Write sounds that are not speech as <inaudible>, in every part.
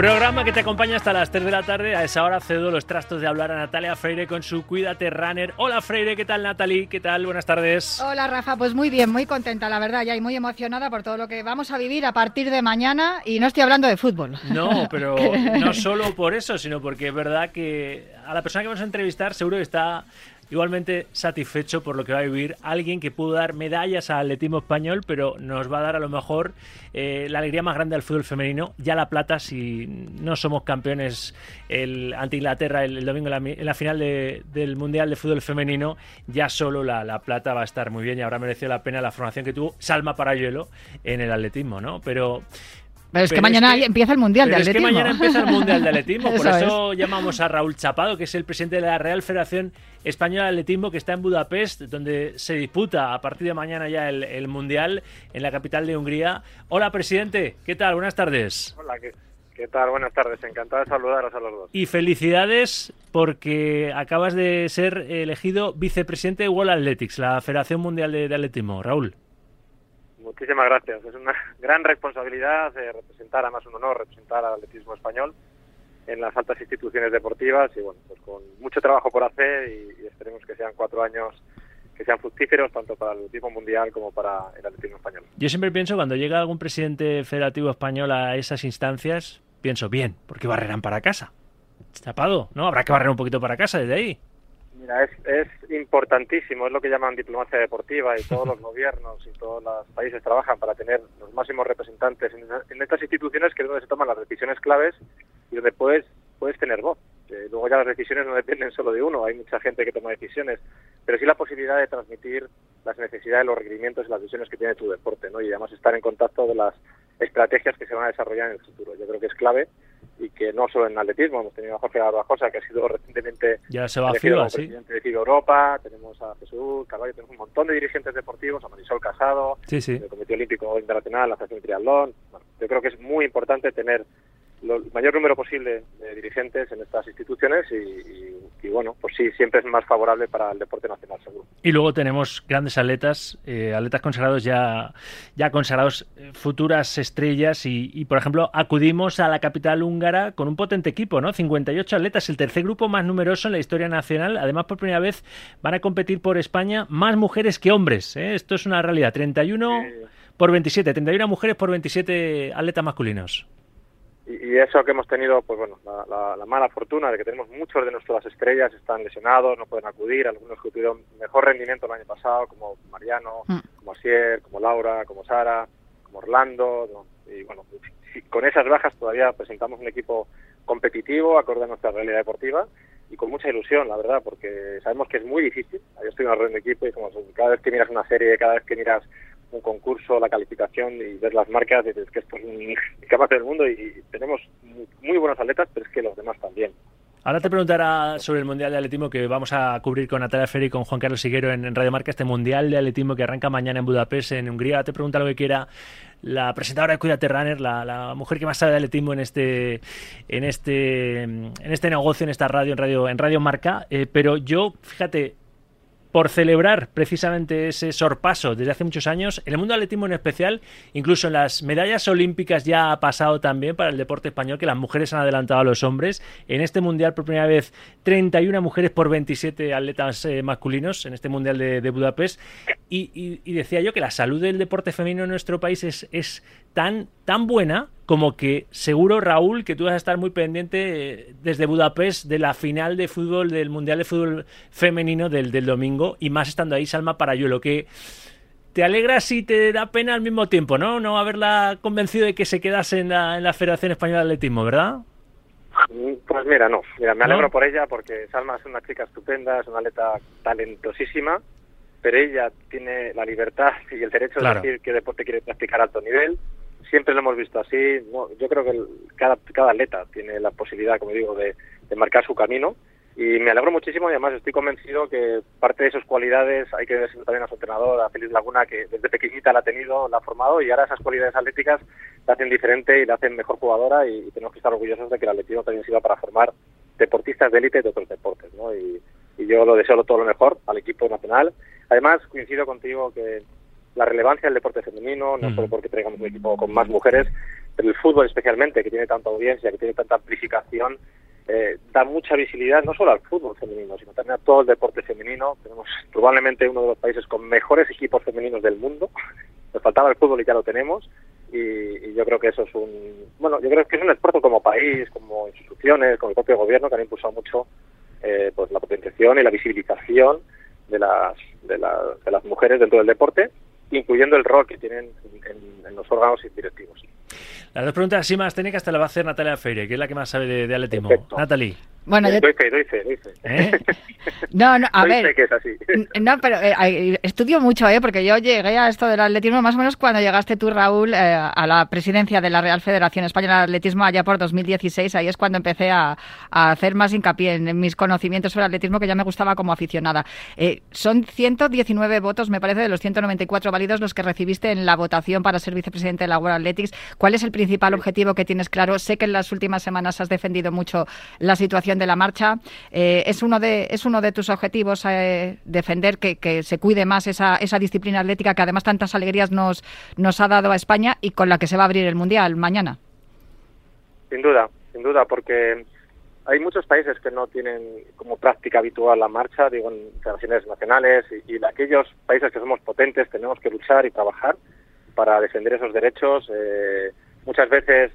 Programa que te acompaña hasta las 3 de la tarde. A esa hora cedo los trastos de hablar a Natalia Freire con su Cuídate Runner. Hola Freire, ¿qué tal Natalie? ¿Qué tal? Buenas tardes. Hola Rafa, pues muy bien, muy contenta la verdad, ya y muy emocionada por todo lo que vamos a vivir a partir de mañana y no estoy hablando de fútbol. No, pero <laughs> no solo por eso, sino porque es verdad que a la persona que vamos a entrevistar seguro que está igualmente satisfecho por lo que va a vivir alguien que pudo dar medallas al atletismo español, pero nos va a dar a lo mejor eh, la alegría más grande del fútbol femenino, ya la plata si no somos campeones ante Inglaterra el, domingo en la, final del Mundial de Fútbol Femenino, ya solo la, la, plata va a estar muy bien y habrá merecido la pena la formación que tuvo Salma Parayuelo en el atletismo, ¿no? Pero pero es que mañana empieza el Mundial de Atletismo. Es que mañana empieza el Mundial de Atletismo. por eso llamamos a Raúl Chapado, que es el presidente de la Real Federación Española de Atletismo, que está en Budapest, donde se disputa a partir de mañana ya el, Mundial en la capital de Hungría. Hola, presidente. ¿Qué tal? Buenas tardes. Hola, ¿qué, tal? Buenas tardes. Encantado de saludaros a los dos. Y felicidades porque acabas de ser elegido vicepresidente de World Athletics, la Federación Mundial de Atletismo. Raúl. Muchísimas gracias. Es una <laughs> gran responsabilidad eh, representar, además un honor representar al atletismo español en las altas instituciones deportivas y bueno, pues con mucho trabajo por hacer y, esperemos que sean cuatro años que sean fructíferos tanto para el atletismo mundial como para el atletismo español. Yo siempre pienso cuando llega algún presidente federativo español a esas instancias, pienso bien, porque barrerán para casa. Tapado, ¿no? Habrá que barrer un poquito para casa desde ahí. Mira, es, es importantísimo, es lo que llaman diplomacia deportiva y todos los <laughs> gobiernos y todos los países trabajan para tener los máximos representantes en, estas instituciones que es donde se toman las decisiones claves y donde puedes, puedes tener voz. luego ya las decisiones no dependen solo de uno, hay mucha gente que toma decisiones, pero sí la posibilidad de transmitir las necesidades, los requerimientos y las decisiones que tiene tu deporte, ¿no? Y además estar en contacto de las estrategias que se van a desarrollar en el futuro. Yo creo que es clave y que no solo en atletismo, hemos tenido a Jorge Barbajosa, que ha sido recientemente ya se va elegido como presidente de FIBA Europa, tenemos a Jesús Carvalho, tenemos un montón de dirigentes deportivos, a Marisol Casado, del Comité Olímpico Internacional, la Asociación Triatlón. Bueno, yo creo que es muy importante tener el mayor número posible de dirigentes en estas instituciones y, bueno, pues sí, siempre es más favorable para el deporte nacional, seguro. Y luego tenemos grandes atletas, eh, atletas consagrados ya, ya consagrados, eh, futuras estrellas y, por ejemplo, acudimos a la capital húngara con un potente equipo, ¿no? 58 atletas, el tercer grupo más numeroso en la historia nacional. Además, por primera vez van a competir por España más mujeres que hombres. ¿eh? Esto es una realidad. 31 por 27, 31 mujeres por 27 atletas masculinos y, eso que hemos tenido, pues bueno, la, mala fortuna de que tenemos muchos de nuestras estrellas están lesionados, no pueden acudir, algunos que tuvieron mejor rendimiento el año pasado, como Mariano, mm. como Asier, como Laura, como Sara, como Orlando, y bueno, con esas bajas todavía presentamos un equipo competitivo, acorde a nuestra realidad deportiva, y con mucha ilusión, la verdad, porque sabemos que es muy difícil. Yo estoy en la red de equipo y como cada vez que miras una serie, cada vez que miras un concurso, la calificación y ver las marcas, dices que esto es un <laughs> capaz del mundo y tenemos muy buenos atletas, pero es que los demás también. Ahora te preguntará sobre el Mundial de Atletismo que vamos a cubrir con Natalia Ferri y con Juan Carlos Siguero en, Radio Marca, este Mundial de Atletismo que arranca mañana en Budapest, en Hungría. Te pregunta lo que quiera la presentadora de Cuídate Runner, la, mujer que más sabe de atletismo en este, en este, en este negocio, en esta radio, en Radio, en radio Marca. Eh, pero yo, fíjate, por celebrar precisamente ese sorpaso desde hace muchos años. En el mundo atletismo en especial, incluso en las medallas olímpicas ya ha pasado también para el deporte español que las mujeres han adelantado a los hombres. En este mundial por primera vez 31 mujeres por 27 atletas eh, masculinos en este mundial de, Budapest. Y, decía yo que la salud del deporte femenino en nuestro país es, es tan, tan buena como que seguro, Raúl, que tú vas a estar muy pendiente eh, desde Budapest de la final de fútbol, del Mundial de Fútbol Femenino del, del domingo, y más estando ahí Salma Parayuelo, que te alegra y te da pena al mismo tiempo, ¿no? No haberla convencido de que se quedase en la, en la Federación Española de Atletismo, ¿verdad? Pues mira, no. Mira, me alegro por ella porque Salma es una chica estupenda, es una atleta talentosísima, pero ella tiene la libertad y el derecho de decir qué deporte quiere practicar a alto nivel siempre lo hemos visto así. yo creo que cada, atleta tiene la posibilidad, como digo, de, marcar su camino. Y me alegro muchísimo y además estoy convencido que parte de esas cualidades hay que decirlo también a su entrenador, a Félix Laguna, que desde pequeñita la ha tenido, la ha formado y ahora esas cualidades atléticas la hacen diferente y la hacen mejor jugadora y, tenemos que estar orgullosos de que el atletismo también sirva para formar deportistas de élite de otros deportes. Y, y yo lo deseo todo lo mejor al equipo nacional. Además, coincido contigo que la relevancia del deporte femenino, no solo porque tengamos un equipo con más mujeres, pero el fútbol especialmente, que tiene tanta audiencia, que tiene tanta amplificación, eh, da mucha visibilidad no solo al fútbol femenino, sino también a todo el deporte femenino. Tenemos probablemente uno de los países con mejores equipos femeninos del mundo. <laughs> Nos faltaba el fútbol y ya lo tenemos. Y, yo creo que eso es un bueno yo creo que es un esfuerzo como país como instituciones como el propio gobierno que han impulsado mucho eh, pues la potenciación y la visibilización de las, de, de las mujeres dentro del deporte incluyendo el rol que tienen en los órganos directivos las dos preguntas así más técnicas te las va a hacer Natalia Feire, que es la que más sabe de, de atletismo. Natalie. Bueno, yo... doy fe, doy fe, ¿Eh? No, no, a <laughs> ver. que es así. No, pero eh, estudio mucho, ¿eh? Porque yo llegué a esto del atletismo más o menos cuando llegaste tú, Raúl, eh, a la presidencia de la Real Federación Española de Atletismo allá por 2016. Ahí es cuando empecé a, hacer más hincapié en, mis conocimientos sobre atletismo que ya me gustaba como aficionada. Eh, son 119 votos, me parece, de los 194 válidos los que recibiste en la votación para ser vicepresidente de la World Athletics. ¿Cuál es el principal objetivo que tienes claro? Sé que en las últimas semanas has defendido mucho la situación de la marcha. Eh, es, uno de, es uno de tus objetivos eh, defender que, se cuide más esa, esa disciplina atlética que además tantas alegrías nos, nos ha dado a España y con la que se va a abrir el Mundial mañana. Sin duda, sin duda, porque hay muchos países que no tienen como práctica habitual la marcha, digo, en federaciones nacionales, y, y aquellos países que somos potentes tenemos que luchar y trabajar para defender esos derechos. Eh, muchas veces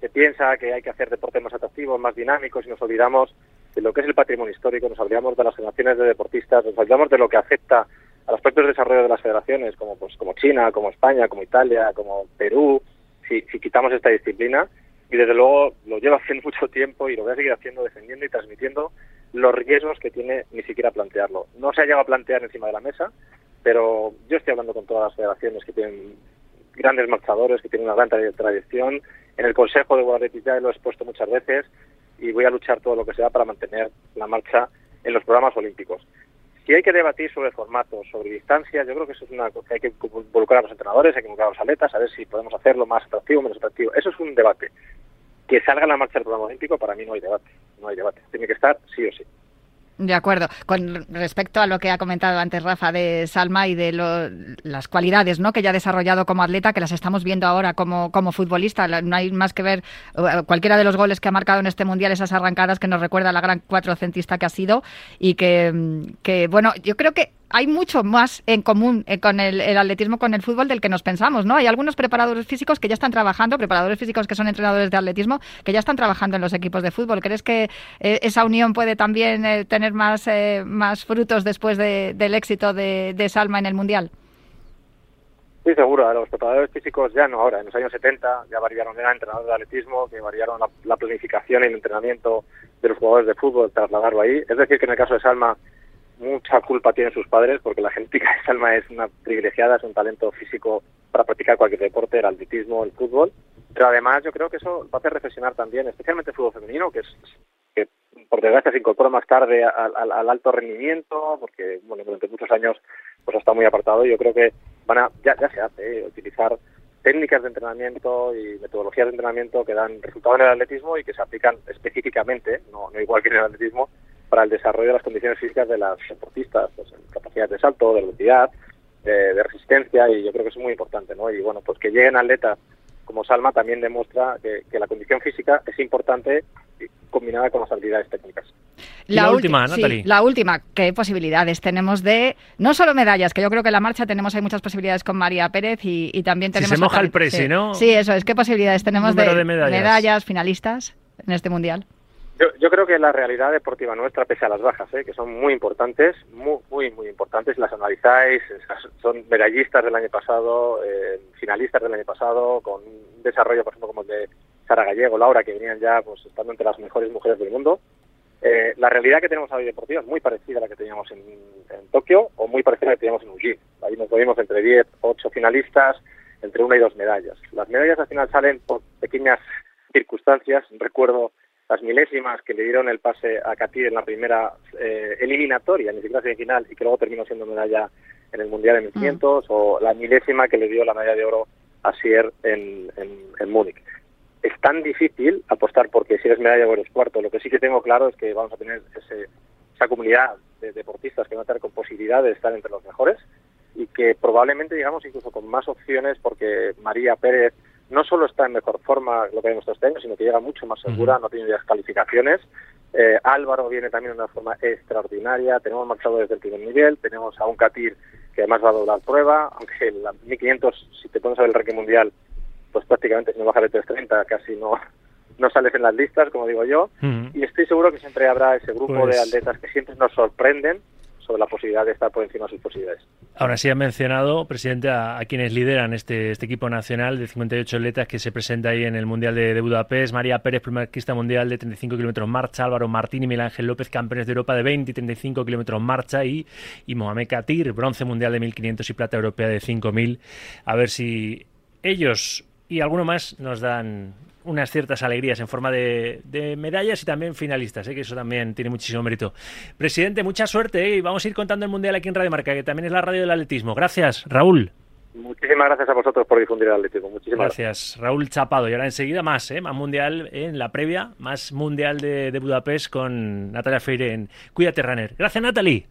se piensa que hay que hacer deportes más atractivos, más dinámicos y nos olvidamos de lo que es el patrimonio histórico, nos olvidamos de las generaciones de deportistas, nos olvidamos de lo que afecta a los propios desarrollo de las federaciones, como pues como China, como España, como Italia, como Perú, si, si quitamos esta disciplina. Y desde luego lo llevo haciendo <laughs> mucho tiempo y lo voy a seguir haciendo, defendiendo y transmitiendo los riesgos que tiene ni siquiera plantearlo. No se ha llegado a plantear encima de la mesa, pero yo estoy hablando con todas las federaciones que tienen grandes marchadores, que tienen una gran tradición en el Consejo de Guadalajara ya lo he expuesto muchas veces y voy a luchar todo lo que sea para mantener la marcha en los programas olímpicos. Si hay que debatir sobre formatos, sobre distancias, yo creo que eso es una cosa que hay que involucrar a los entrenadores, hay que involucrar a los atletas, a ver si podemos hacerlo más atractivo menos atractivo. Eso es un debate. Que salga la marcha del programa olímpico, para mí no hay debate. No hay debate. Tiene que estar sí o sí. De acuerdo. Con respecto a lo que ha comentado antes Rafa de Salma y de las cualidades ¿no? que ya ha desarrollado como atleta, que las estamos viendo ahora como, como futbolista, no hay más que ver eh, cualquiera de los goles que ha marcado en este mundial, esas arrancadas que nos recuerda a la gran cuatrocentista que ha sido y que, que bueno, yo creo que hay mucho más en común eh, con el, atletismo, con el fútbol del que nos pensamos, ¿no? Hay algunos preparadores físicos que ya están trabajando, preparadores físicos que son entrenadores de atletismo, que ya están trabajando en los equipos de fútbol. ¿Crees que eh, esa unión puede también eh, tener más, más frutos después del éxito de, Salma en el Mundial? Sí, seguro. Los preparadores físicos ya no ahora. En los años 70 ya variaron, eran entrenadores de atletismo, que variaron la, la planificación y el entrenamiento de los jugadores de fútbol, trasladarlo ahí. Es decir, que en el caso de Salma mucha culpa tienen sus padres porque la genética de Salma es una privilegiada, es un talento físico para practicar cualquier deporte, el atletismo, el fútbol. Pero además yo creo que eso va a hacer reflexionar también, especialmente el fútbol femenino, que es que por desgracia se incorpora más tarde al, alto rendimiento, porque bueno durante muchos años pues ha estado muy apartado y yo creo que van a, ya, ya se hace, eh, utilizar técnicas de entrenamiento y metodologías de entrenamiento que dan resultado en el atletismo y que se aplican específicamente, no, no igual que en el atletismo, para el desarrollo de las condiciones físicas de las deportistas, pues en capacidad de salto, de velocidad, de, resistencia, y yo creo que es muy importante, ¿no? Y bueno, pues que lleguen atletas como Salma también demuestra que, la condición física es importante combinada con las habilidades técnicas. La, última, Natalie. la última, ¿qué posibilidades tenemos de, no solo medallas, que yo creo que en la marcha tenemos, hay muchas posibilidades con María Pérez y, también tenemos... se moja el presi, ¿no? Sí, eso es, ¿qué posibilidades tenemos de, medallas finalistas en este Mundial? Yo, creo que la realidad deportiva nuestra, pese a las bajas, ¿eh? que son muy importantes, muy, muy, muy importantes, las analizáis, son medallistas del año pasado, eh, finalistas del año pasado, con un desarrollo, por ejemplo, como el de Sara Gallego, Laura, que venían ya pues estando entre las mejores mujeres del mundo. Eh, la realidad que tenemos hoy deportiva es muy parecida a la que teníamos en, Tokio o muy parecida a la que teníamos en Uji. Ahí nos movimos entre 10, 8 finalistas, entre una y dos medallas. Las medallas al final salen por pequeñas circunstancias. Recuerdo las milésimas que le dieron el pase a Katir en la primera eh, eliminatoria, ni siquiera semifinal, y que luego terminó siendo medalla en el Mundial de 1500, mm. o la milésima que le dio la medalla de oro a Sier en, en, Múnich. Es tan difícil apostar porque si eres medalla o eres cuarto. Lo que sí que tengo claro es que vamos a tener esa comunidad de deportistas que van a tener con posibilidad de estar entre los mejores y que probablemente digamos incluso con más opciones porque María Pérez no solo está en mejor forma lo que demostrado este año, sino que llega mucho más segura, no tiene descalificaciones. Eh, Álvaro viene también de una forma extraordinaria, tenemos marchado desde el primer nivel, tenemos a un Katir que además va a doblar prueba, aunque el 1500, si te pones a ver el ranking mundial, pues prácticamente si no baja de 330 casi no, no sales en las listas, como digo yo, y estoy seguro que siempre habrá ese grupo de pues atletas que siempre nos sorprenden sobre la posibilidad de estar por encima de sus posibilidades. Ahora sí ha mencionado, presidente, a, quienes lideran este, este equipo nacional de 58 atletas que se presenta ahí en el Mundial de, Budapest. María Pérez, primerquista mundial de 35 kilómetros marcha. Álvaro Martín y Miguel Ángel López, campeones de Europa de 20 y 35 kilómetros marcha. Y, y Mohamed Katir, bronce mundial de 1500 y plata europea de 5000. A ver si ellos y alguno más nos dan unas ciertas alegrías en forma de, medallas y también finalistas, ¿eh? que eso también tiene muchísimo mérito. Presidente, mucha suerte ¿eh? y vamos a ir contando el Mundial aquí en Radio Marca, que también es la radio del atletismo. Gracias, Raúl. Muchísimas gracias a vosotros por difundir el atletismo. Muchísimas gracias. Raúl Chapado. Y ahora enseguida más, ¿eh? más mundial en la previa, más mundial de, Budapest con Natalia Feire en Cuídate Runner. Gracias, Natalie.